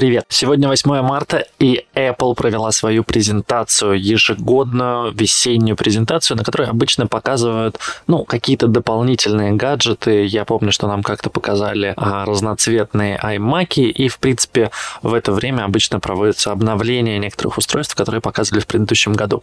Привет! Сегодня 8 марта, и Apple провела свою презентацию, ежегодную весеннюю презентацию, на которой обычно показывают, ну, какие-то дополнительные гаджеты. Я помню, что нам как-то показали а, разноцветные iMac, и, в принципе, в это время обычно проводятся обновления некоторых устройств, которые показывали в предыдущем году.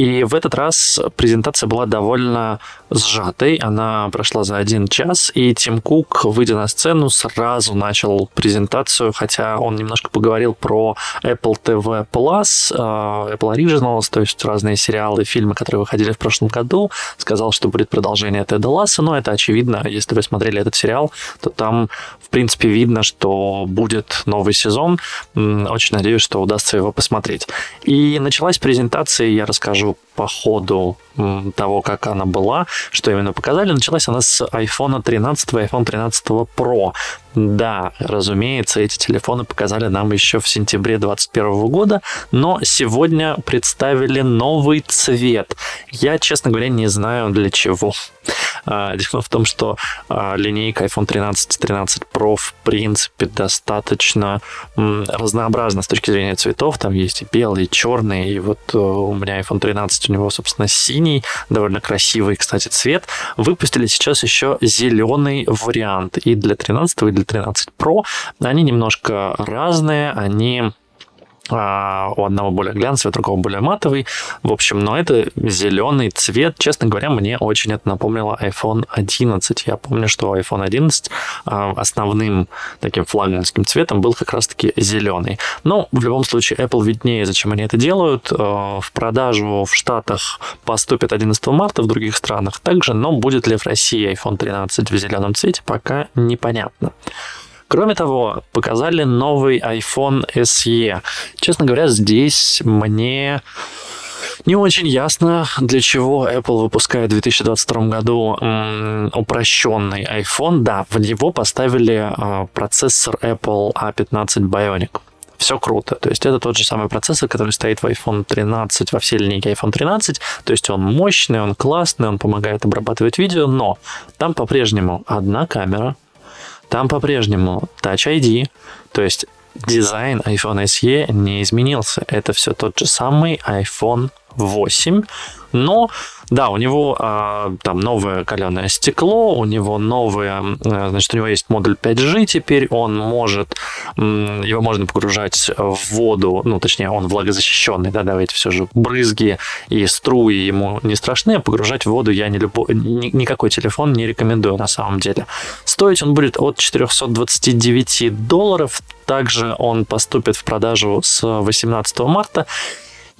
И в этот раз презентация была довольно сжатой. Она прошла за один час, и Тим Кук, выйдя на сцену, сразу начал презентацию, хотя он немножко поговорил про Apple TV Plus, э, Apple Originals, то есть разные сериалы, фильмы, которые выходили в прошлом году. Сказал, что будет продолжение Теда Ласса, но это очевидно. Если вы смотрели этот сериал, то там, в принципе, видно, что будет новый сезон. Очень надеюсь, что удастся его посмотреть. И началась презентация, я расскажу расскажу по ходу того, как она была, что именно показали. Началась она с iPhone 13 и iPhone 13 Pro. Да, разумеется, эти телефоны показали нам еще в сентябре 2021 года, но сегодня представили новый цвет. Я, честно говоря, не знаю для чего. А, дело в том, что а, линейка iPhone 13 и 13 Pro в принципе достаточно разнообразна с точки зрения цветов. Там есть и белый, и черный, и вот э, у меня iPhone 13, у него, собственно, синий, довольно красивый, кстати, цвет. Выпустили сейчас еще зеленый вариант и для 13 и для 13 Pro. Они немножко разные, они у одного более глянцевый, у другого более матовый. В общем, но это зеленый цвет. Честно говоря, мне очень это напомнило iPhone 11. Я помню, что iPhone 11 а, основным таким флагманским цветом был как раз-таки зеленый. Но в любом случае Apple виднее, зачем они это делают. А, в продажу в Штатах поступит 11 марта, в других странах также, но будет ли в России iPhone 13 в зеленом цвете, пока непонятно. Кроме того, показали новый iPhone SE. Честно говоря, здесь мне не очень ясно, для чего Apple выпускает в 2022 году упрощенный iPhone. Да, в него поставили э, процессор Apple A15 Bionic все круто. То есть это тот же самый процессор, который стоит в iPhone 13, во всей линейке iPhone 13. То есть он мощный, он классный, он помогает обрабатывать видео, но там по-прежнему одна камера, там по-прежнему Touch ID, то есть дизайн iPhone SE не изменился. Это все тот же самый iPhone 8, но да, у него а, там новое каленое стекло, у него новое, а, значит, у него есть модуль 5G теперь, он может, его можно погружать в воду, ну, точнее, он влагозащищенный, да, давайте все же брызги и струи ему не страшны, а погружать в воду я не любо, ни, никакой телефон не рекомендую на самом деле. Стоить он будет от 429 долларов, также он поступит в продажу с 18 марта.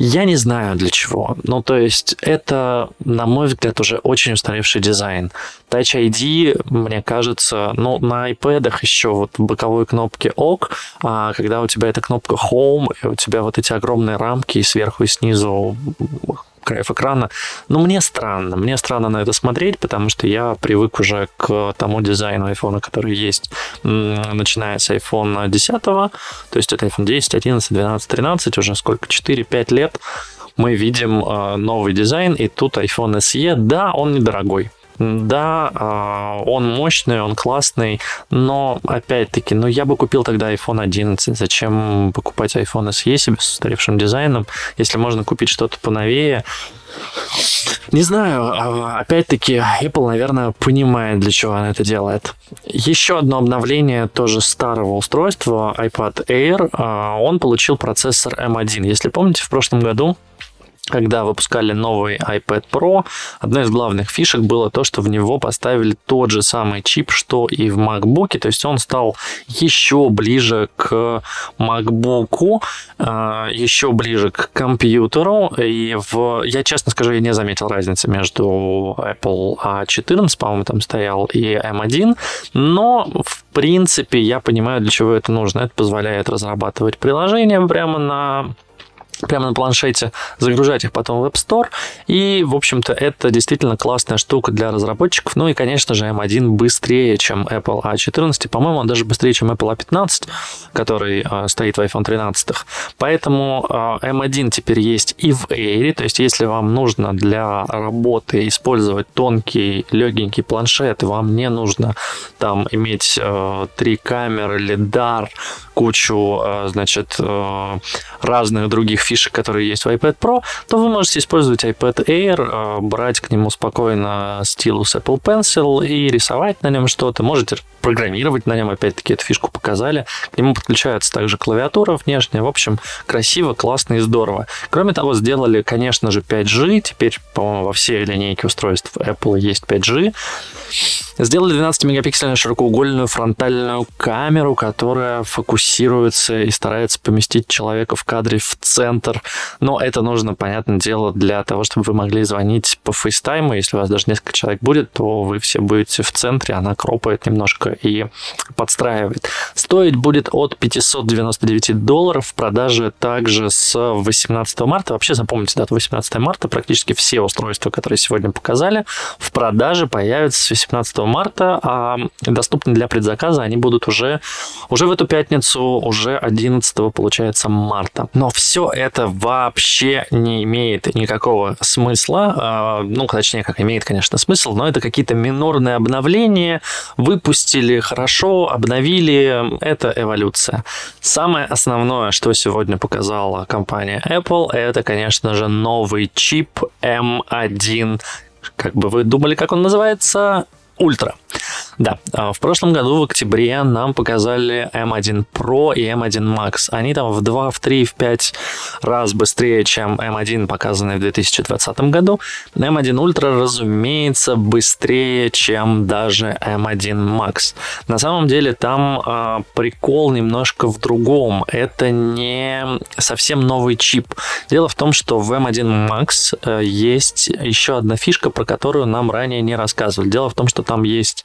Я не знаю для чего. Ну, то есть, это, на мой взгляд, уже очень устаревший дизайн. Touch ID, мне кажется, ну, на iPad еще вот боковой кнопки ок, а когда у тебя эта кнопка Home, и у тебя вот эти огромные рамки и сверху и снизу краев экрана. Но мне странно. Мне странно на это смотреть, потому что я привык уже к тому дизайну iPhone, который есть, начиная с iPhone 10, то есть это iPhone 10, 11, 12, 13, уже сколько, 4-5 лет мы видим э, новый дизайн, и тут iPhone SE, да, он недорогой, да, а, он мощный, он классный, но опять-таки, ну я бы купил тогда iPhone 11. Зачем покупать iPhone SE себе с устаревшим дизайном, если можно купить что-то поновее? Не знаю, а, опять-таки, Apple, наверное, понимает, для чего она это делает. Еще одно обновление тоже старого устройства, iPad Air, а, он получил процессор M1. Если помните, в прошлом году когда выпускали новый iPad Pro, одной из главных фишек было то, что в него поставили тот же самый чип, что и в MacBook, то есть он стал еще ближе к MacBook, а, еще ближе к компьютеру, и в... я честно скажу, я не заметил разницы между Apple A14, по-моему, там стоял, и M1, но в принципе я понимаю, для чего это нужно. Это позволяет разрабатывать приложения прямо на прямо на планшете, загружать их потом в App Store. И, в общем-то, это действительно классная штука для разработчиков. Ну и, конечно же, M1 быстрее, чем Apple A14. По-моему, он даже быстрее, чем Apple A15, который э, стоит в iPhone 13. Поэтому э, M1 теперь есть и в Air. То есть, если вам нужно для работы использовать тонкий, легенький планшет, вам не нужно там иметь э, три камеры, лидар, кучу, э, значит, э, разных других фишек, которые есть в iPad Pro, то вы можете использовать iPad Air, э, брать к нему спокойно стилус Apple Pencil и рисовать на нем что-то. Можете программировать на нем, опять-таки, эту фишку показали. К нему подключается также клавиатура внешняя. В общем, красиво, классно и здорово. Кроме того, сделали, конечно же, 5G. Теперь, по-моему, во всей линейке устройств Apple есть 5G. Сделали 12-мегапиксельную широкоугольную фронтальную камеру, которая фокусируется и старается поместить человека в кадре в центр. Но это нужно, понятное дело, для того, чтобы вы могли звонить по фейстайму. Если у вас даже несколько человек будет, то вы все будете в центре, она кропает немножко и подстраивает. Стоить будет от 599 долларов в продаже также с 18 марта. Вообще запомните дату 18 марта. Практически все устройства, которые сегодня показали, в продаже появятся с 18 марта, а доступны для предзаказа они будут уже, уже в эту пятницу, уже 11 получается марта. Но все это вообще не имеет никакого смысла, а, ну, точнее, как имеет, конечно, смысл, но это какие-то минорные обновления, выпустили хорошо, обновили, это эволюция. Самое основное, что сегодня показала компания Apple, это, конечно же, новый чип M1 как бы вы думали, как он называется? Ультра. Да, а, в прошлом году в октябре нам показали M1 Pro и M1 Max. Они там в 2, в 3, в 5 раз быстрее, чем M1, показанный в 2020 году. M1 Ultra, разумеется, быстрее, чем даже M1 Max. На самом деле там э, прикол немножко в другом. Это не совсем новый чип. Дело в том, что в M1 Max э, есть еще одна фишка, про которую нам ранее не рассказывали. Дело в том, что там есть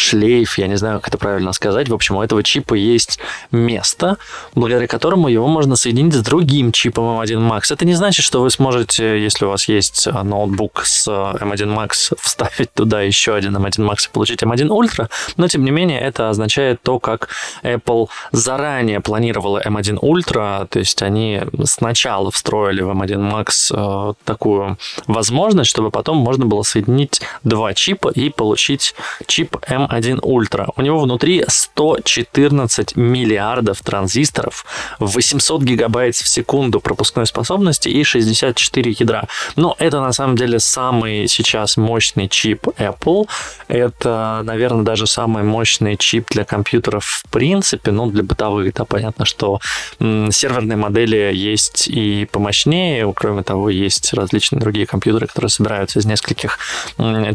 шлейф, я не знаю, как это правильно сказать. В общем, у этого чипа есть место, благодаря которому его можно соединить с другим чипом M1 Max. Это не значит, что вы сможете, если у вас есть а, ноутбук с M1 Max, вставить туда еще один M1 Max и получить M1 Ultra, но, тем не менее, это означает то, как Apple заранее планировала M1 Ultra, то есть они сначала встроили в M1 Max э, такую возможность, чтобы потом можно было соединить два чипа и получить чип M1 M1 Ultra. У него внутри 114 миллиардов транзисторов, 800 гигабайт в секунду пропускной способности и 64 ядра. Но это на самом деле самый сейчас мощный чип Apple. Это, наверное, даже самый мощный чип для компьютеров в принципе, ну, для бытовых, да, понятно, что серверные модели есть и помощнее, кроме того, есть различные другие компьютеры, которые собираются из нескольких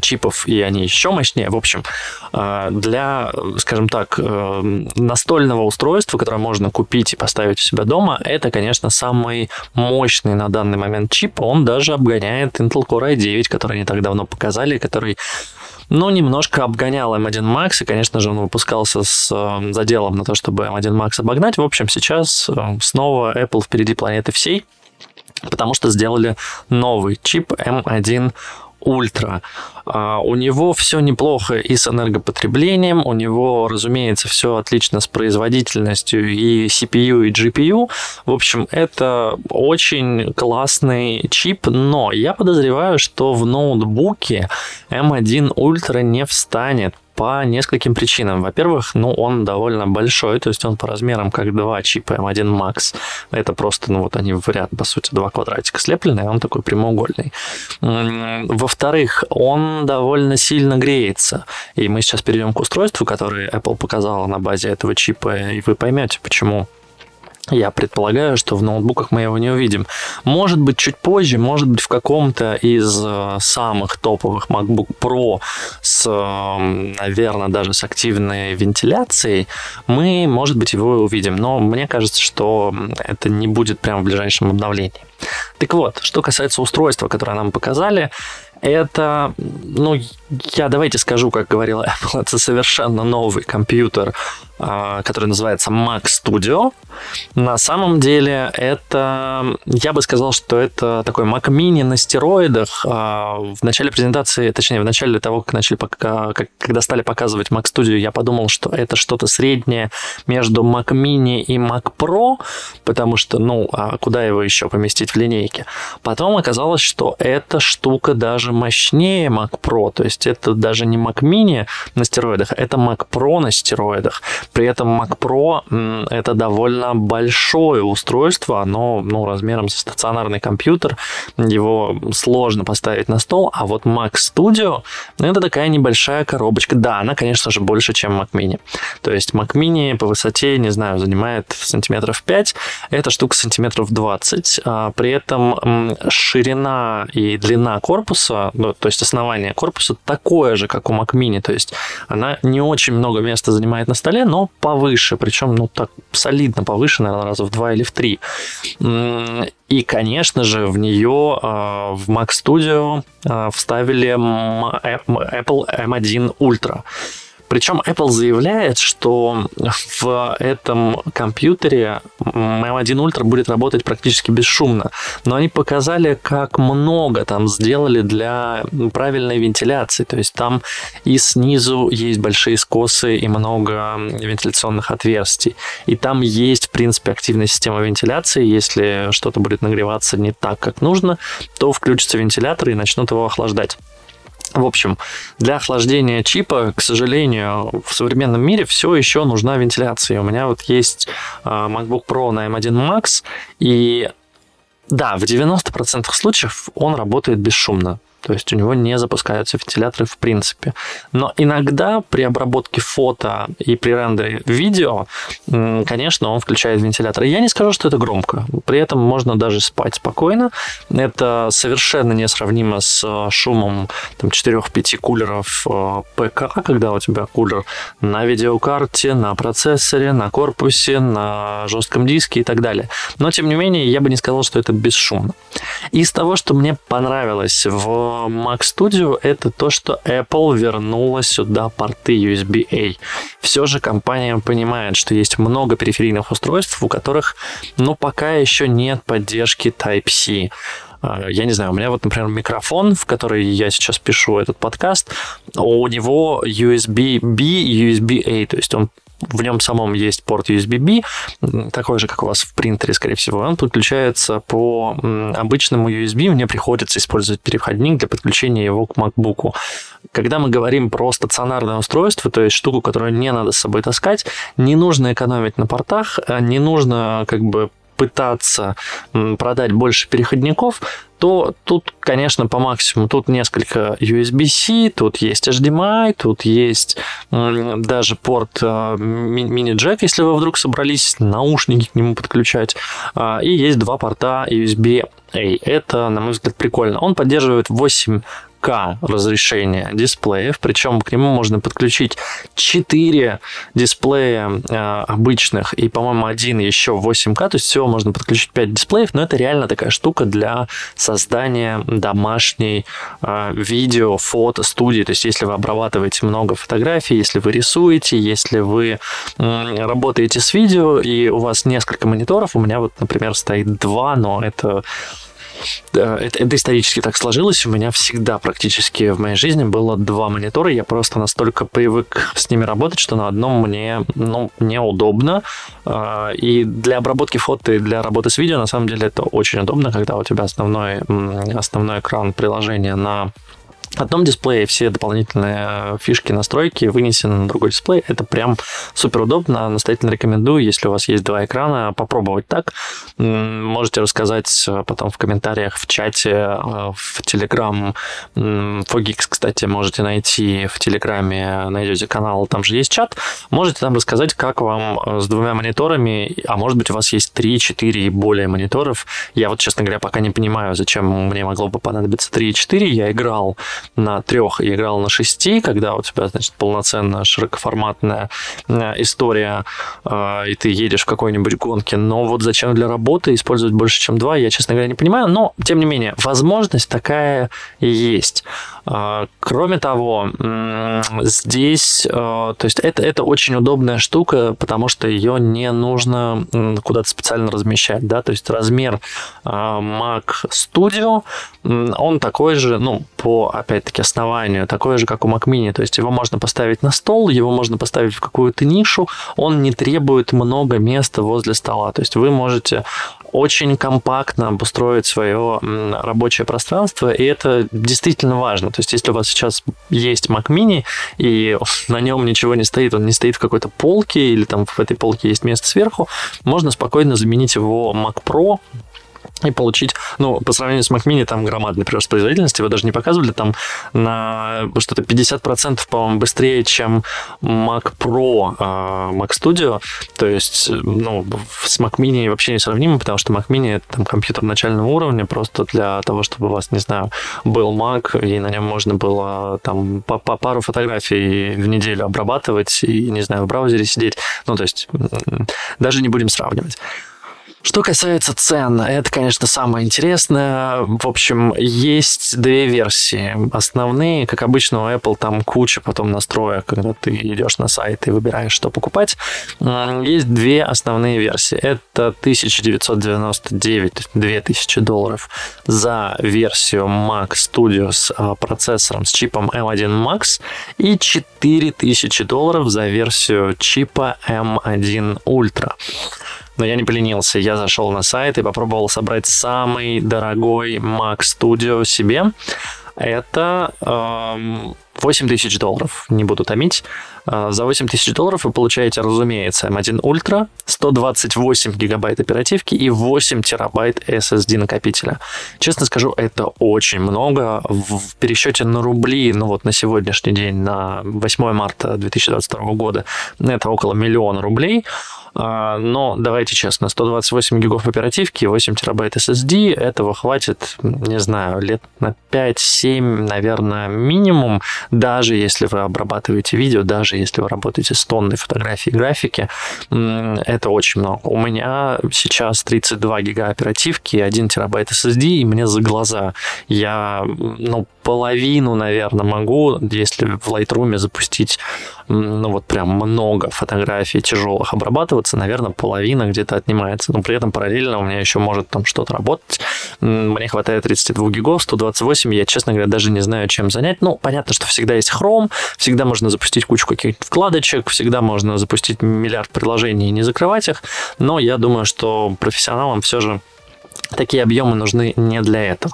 чипов, и они еще мощнее. В общем, для, скажем так, э, настольного устройства, которое можно купить и поставить у себя дома, это, конечно, самый мощный на данный момент чип. Он даже обгоняет Intel Core i9, который не так давно показали, который ну, немножко обгонял M1 Max, и, конечно же, он выпускался с э, заделом на то, чтобы M1 Max обогнать. В общем, сейчас э, снова Apple впереди планеты всей, потому что сделали новый чип M1 Ультра. А, у него все неплохо и с энергопотреблением, у него, разумеется, все отлично с производительностью и CPU, и GPU. В общем, это очень классный чип, но я подозреваю, что в ноутбуке M1 Ultra не встанет по нескольким причинам. Во-первых, ну, он довольно большой, то есть он по размерам как два чипа M1 Max. Это просто, ну, вот они в ряд, по сути, два квадратика слеплены, а он такой прямоугольный. Во-вторых, он довольно сильно греется. И мы сейчас перейдем к устройству, которое Apple показала на базе этого чипа, и вы поймете, почему я предполагаю, что в ноутбуках мы его не увидим. Может быть, чуть позже, может быть, в каком-то из э, самых топовых MacBook Pro с, наверное, даже с активной вентиляцией, мы, может быть, его увидим. Но мне кажется, что это не будет прямо в ближайшем обновлении. Так вот, что касается устройства, которое нам показали, это, ну, я давайте скажу, как говорила Apple, это совершенно новый компьютер, а, который называется Mac Studio – На самом деле это, я бы сказал, что это такой Mac Mini на стероидах. А, в начале презентации, точнее, в начале того, как начали, как, когда стали показывать Mac Studio, я подумал, что это что-то среднее между Mac Mini и Mac Pro, потому что, ну, а куда его еще поместить в линейке? Потом оказалось, что эта штука даже мощнее Mac Pro, то есть это даже не Mac Mini на стероидах, это Mac Pro на стероидах. При этом Mac Pro это довольно большое устройство, оно ну, размером со стационарный компьютер, его сложно поставить на стол, а вот Mac Studio это такая небольшая коробочка. Да, она, конечно же, больше, чем Mac Mini. То есть Mac Mini по высоте, не знаю, занимает сантиметров 5, эта штука сантиметров 20. А при этом ширина и длина корпуса, ну, то есть основание корпуса такое же, как у Mac Mini, то есть она не очень много места занимает на столе, но повыше, причем, ну, так солидно повыше, наверное, раза в два или в три. И, конечно же, в нее а, в Mac Studio а, вставили Apple M1 Ultra. Причем Apple заявляет, что в этом компьютере M1 Ultra будет работать практически бесшумно. Но они показали, как много там сделали для правильной вентиляции. То есть там и снизу есть большие скосы и много вентиляционных отверстий. И там есть, в принципе, активная система вентиляции. Если что-то будет нагреваться не так, как нужно, то включится вентилятор и начнут его охлаждать. В общем, для охлаждения чипа, к сожалению, в современном мире все еще нужна вентиляция. У меня вот есть а, MacBook Pro на M1 Max, и да, в 90% случаев он работает бесшумно. То есть у него не запускаются вентиляторы в принципе. Но иногда при обработке фото и при рендере видео, конечно, он включает вентилятор. Я не скажу, что это громко. При этом можно даже спать спокойно. Это совершенно несравнимо с э, шумом там, 4-5 кулеров э, ПК, когда у тебя кулер на видеокарте, на процессоре, на корпусе, на жестком диске и так далее. Но, тем не менее, я бы не сказал, что это бесшумно. Из того, что мне понравилось в Mac Studio это то, что Apple вернула сюда порты USB-A. Все же компания понимает, что есть много периферийных устройств, у которых, ну, пока еще нет поддержки Type-C. А, я не знаю, у меня вот, например, микрофон, в который я сейчас пишу этот подкаст, у него USB-B и USB-A, то есть он в нем самом есть порт USB-B, такой же, как у вас в принтере, скорее всего. Он подключается по обычному USB. Мне приходится использовать переходник для подключения его к MacBook. Когда мы говорим про стационарное устройство, то есть штуку, которую не надо с собой таскать, не нужно экономить на портах, а не нужно как бы пытаться продать больше переходников, то тут, конечно, по максимуму. Тут несколько USB-C, тут есть HDMI, тут есть даже порт э, мини-джек, если вы вдруг собрались наушники к нему подключать. А, и есть два порта USB-A. Это, на мой взгляд, прикольно. Он поддерживает 8 4К разрешения дисплеев, причем к нему можно подключить 4 дисплея э, обычных и, по-моему, один еще 8К, то есть всего можно подключить 5 дисплеев, но это реально такая штука для создания домашней э, видео, фото, студии, то есть если вы обрабатываете много фотографий, если вы рисуете, если вы работаете с видео и у вас несколько мониторов, у меня вот, например, стоит два, но это это, это исторически так сложилось. У меня всегда практически в моей жизни было два монитора. Я просто настолько привык с ними работать, что на одном мне ну, неудобно. А, и для обработки фото и для работы с видео, на самом деле, это очень удобно, когда у тебя основной, основной экран приложения на одном дисплее все дополнительные фишки, настройки вынесены на другой дисплей. Это прям супер удобно. Настоятельно рекомендую, если у вас есть два экрана, попробовать так. Можете рассказать э, потом в комментариях, в чате, э, в Telegram. Fogix, кстати, можете найти в Телеграме, найдете канал, там же есть чат. Можете там рассказать, как вам э, с двумя мониторами, а может быть у вас есть 3, 4 и более мониторов. Я вот, честно говоря, пока не понимаю, зачем мне могло бы понадобиться 3 и 4. Я играл на трех и играл на шести, когда у тебя, значит, полноценная широкоформатная э, история, э, и ты едешь в какой-нибудь гонке. Но вот зачем для работы использовать больше, чем два, я, честно говоря, не понимаю. Но, тем не менее, возможность такая есть. А, кроме того, здесь, то есть это, это очень удобная штука, потому что ее не нужно куда-то специально размещать, да, то есть размер Mac Studio, он такой же, ну, по, опять-таки, основанию, такой же, как у Mac Mini, то есть его можно поставить на стол, его можно поставить в какую-то нишу, он не требует много места возле стола, то есть вы можете очень компактно обустроить свое рабочее пространство, и это действительно важно. То есть, если у вас сейчас есть Mac Mini, и на нем ничего не стоит, он не стоит в какой-то полке, или там в этой полке есть место сверху, можно спокойно заменить его Mac Pro и получить, ну, по сравнению с Mac Mini, там громадный прирост производительности, его даже не показывали, там на что-то 50%, по-моему, быстрее, чем Mac Pro, а, Mac Studio, то есть, ну, с Mac Mini вообще не сравнимо, потому что Mac Mini это там компьютер начального уровня, просто для того, чтобы у вас, не знаю, был Mac, и на нем можно было там по, по пару фотографий в неделю обрабатывать и, не знаю, в браузере сидеть, ну, то есть, даже не будем сравнивать. Что касается цен, это, конечно, самое интересное. В общем, есть две версии. Основные, как обычно, у Apple там куча потом настроек, когда ты идешь на сайт и выбираешь, что покупать. Есть две основные версии. Это 1999, то есть 2000 долларов за версию Mac Studio с а, процессором с чипом M1 Max и 4000 долларов за версию чипа M1 Ultra. Но я не поленился, я зашел на сайт и попробовал собрать самый дорогой Mac Studio себе. Это эм, 8 тысяч долларов, не буду томить. Э, за 8 тысяч долларов вы получаете, разумеется, M1 Ultra, 128 гигабайт оперативки и 8 терабайт SSD накопителя. Честно скажу, это очень много. В пересчете на рубли, ну вот на сегодняшний день, на 8 марта 2022 года, это около миллиона рублей. А, но давайте честно, 128 гигов оперативки и 8 терабайт SSD, этого хватит, не знаю, лет на 5-7, наверное, минимум, даже если вы обрабатываете видео, даже если вы работаете с тонной фотографии и графики, это очень много. У меня сейчас 32 гига оперативки, 1 терабайт SSD, и мне за глаза. Я, ну, половину, наверное, могу, если в Lightroom запустить, ну, вот прям много фотографий тяжелых обрабатываться, наверное, половина где-то отнимается. Но при этом параллельно у меня еще может там что-то работать. Мне хватает 32 гигов, 128, я, честно говоря, даже не знаю, чем занять. Ну, понятно, что всегда есть Chrome, всегда можно запустить кучу каких-то вкладочек, всегда можно запустить миллиард приложений и не закрывать их, но я думаю, что профессионалам все же такие объемы нужны не для этого.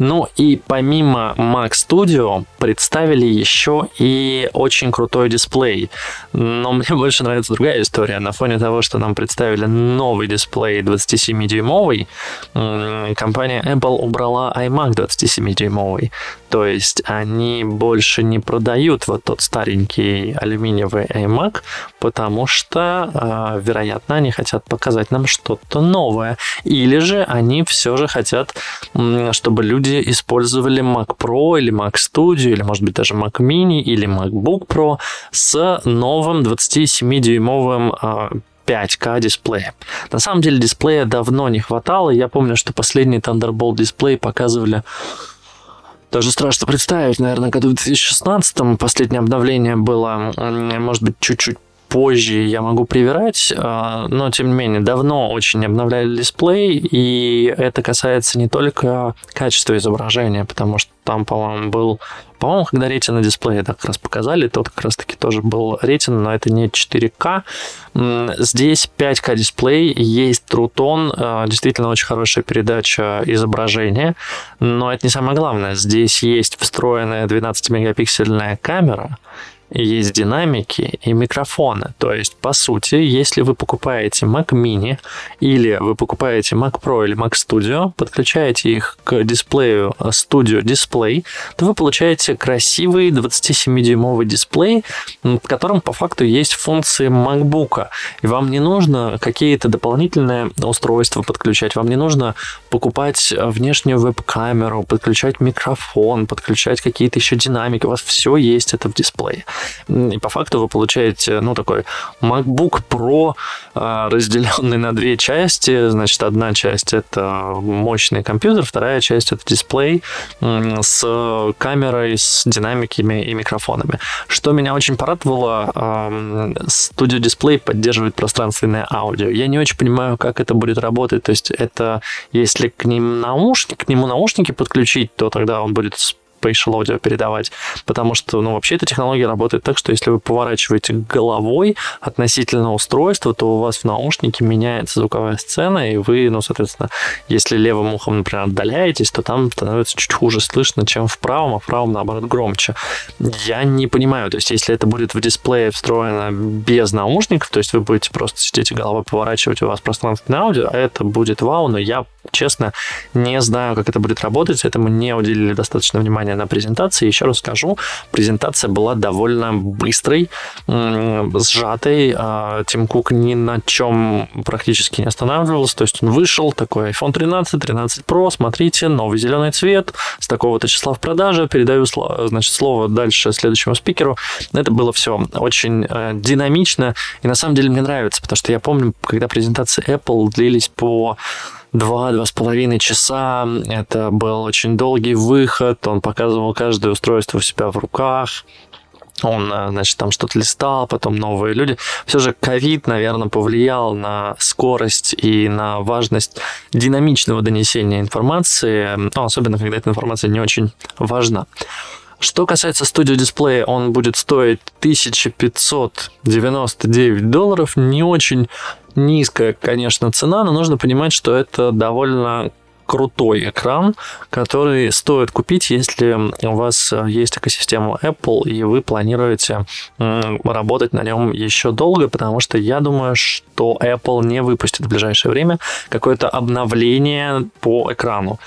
Ну и помимо Mac Studio представили еще и очень крутой дисплей. Но мне больше нравится другая история. На фоне того, что нам представили новый дисплей 27-дюймовый, компания Apple убрала iMac 27-дюймовый. То есть они больше не продают вот тот старенький алюминиевый iMac, потому что, а, вероятно, они хотят показать нам что-то новое. Или же они все же хотят, чтобы люди использовали Mac Pro или Mac Studio, или, может быть, даже Mac Mini или MacBook Pro с новым 27-дюймовым 5К дисплея. На самом деле дисплея давно не хватало. Я помню, что последний Thunderbolt дисплей показывали даже страшно представить, наверное, году в 2016 последнее обновление было, может быть, чуть-чуть позже я могу привирать, а, но тем не менее давно очень обновляли дисплей, и это касается не только качества изображения, потому что там, по-моему, был по-моему, когда ретина дисплей это как раз показали, тот как раз-таки тоже был ретина, но это не 4К. Здесь 5К дисплей, есть Трутон, а, действительно очень хорошая передача изображения, но это не самое главное. Здесь есть встроенная 12-мегапиксельная камера, есть динамики и микрофоны. То есть, по сути, если вы покупаете Mac Mini или вы покупаете Mac Pro или Mac Studio, подключаете их к дисплею Studio Display, то вы получаете красивый 27-дюймовый дисплей, в котором по факту есть функции MacBook. И вам не нужно какие-то дополнительные устройства подключать, вам не нужно покупать внешнюю веб-камеру, подключать микрофон, подключать какие-то еще динамики. У вас все есть это в дисплее. И по факту вы получаете, ну, такой MacBook Pro, а, разделенный на две части. Значит, одна часть — это мощный компьютер, вторая часть — это дисплей с камерой, с динамиками и микрофонами. Что меня очень порадовало, Studio Display поддерживает пространственное аудио. Я не очень понимаю, как это будет работать. То есть это если к ним наушники, к нему наушники подключить, то тогда он будет spatial audio передавать, потому что, ну, вообще эта технология работает так, что если вы поворачиваете головой относительно устройства, то у вас в наушнике меняется звуковая сцена, и вы, ну, соответственно, если левым ухом, например, отдаляетесь, то там становится чуть хуже слышно, чем в правом, а в правом, наоборот, громче. Я не понимаю, то есть если это будет в дисплее встроено без наушников, то есть вы будете просто сидеть и головой поворачивать, у вас пространственное аудио, а это будет вау, но я, честно, не знаю, как это будет работать, этому не уделили достаточно внимания внимание на презентации. Еще раз скажу, презентация была довольно быстрой, сжатой. А, Тим Кук ни на чем практически не останавливался. То есть он вышел, такой iPhone 13, 13 Pro, смотрите, новый зеленый цвет, с такого-то числа в продаже, передаю значит, слово дальше следующему спикеру. Это было все очень э, динамично, и на самом деле мне нравится, потому что я помню, когда презентации Apple длились по два-два с половиной часа. Это был очень долгий выход. Он показывал каждое устройство у себя в руках. Он, э, значит, там что-то листал, потом новые люди. Все же ковид, наверное, повлиял на скорость и на важность динамичного донесения информации, ну, особенно когда эта информация не очень важна. Что касается Studio Display, он будет стоить 1599 долларов. Не очень низкая, конечно, цена, но нужно понимать, что это довольно крутой экран, который стоит купить, если у вас есть экосистема Apple, и вы планируете работать на нем еще долго, потому что я думаю, что Apple не выпустит в ближайшее время какое-то обновление по экрану.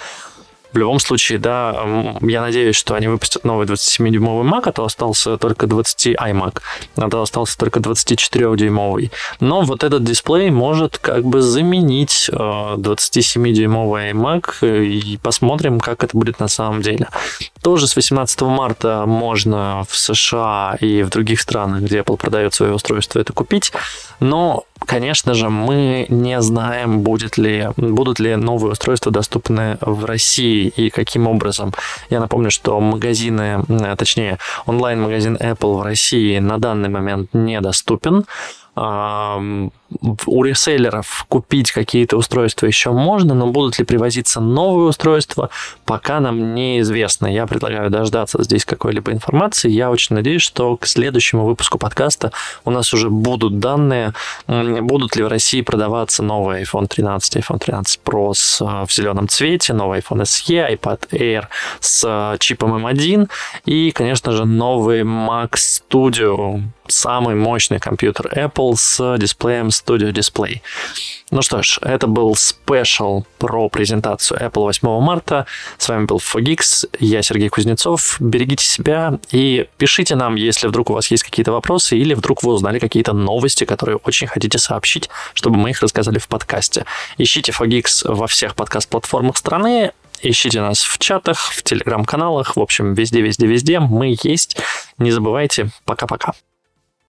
В любом случае, да, я надеюсь, что они выпустят новый 27-дюймовый Mac, а то остался только 20 iMac, а то остался только 24-дюймовый. Но вот этот дисплей может как бы заменить 27-дюймовый э, iMac, и посмотрим, как это будет на самом деле. Тоже с 18 марта можно в США и в других странах, где Apple продает свое устройство, это купить, но Конечно же, мы не знаем, будет ли, будут ли новые устройства доступны в России и каким образом. Я напомню, что магазины, точнее, онлайн-магазин Apple в России на данный момент недоступен у реселлеров купить какие-то устройства еще можно, но будут ли привозиться новые устройства, пока нам неизвестно. Я предлагаю дождаться здесь какой-либо информации. Я очень надеюсь, что к следующему выпуску подкаста у нас уже будут данные, будут ли в России продаваться новый iPhone 13, iPhone 13 Pro с, э, в зеленом цвете, новый iPhone SE, iPad Air с э, чипом M1 и, конечно же, новый Mac Studio, самый мощный компьютер Apple с дисплеем Studio Display. Ну что ж, это был спешл про презентацию Apple 8 марта. С вами был Fogix, я Сергей Кузнецов. Берегите себя и пишите нам, если вдруг у вас есть какие-то вопросы или вдруг вы узнали какие-то новости, которые очень хотите сообщить, чтобы мы их рассказали в подкасте. Ищите Fogix во всех подкаст-платформах страны, ищите нас в чатах, в телеграм-каналах, в общем, везде-везде-везде. Мы есть. Не забывайте. Пока-пока.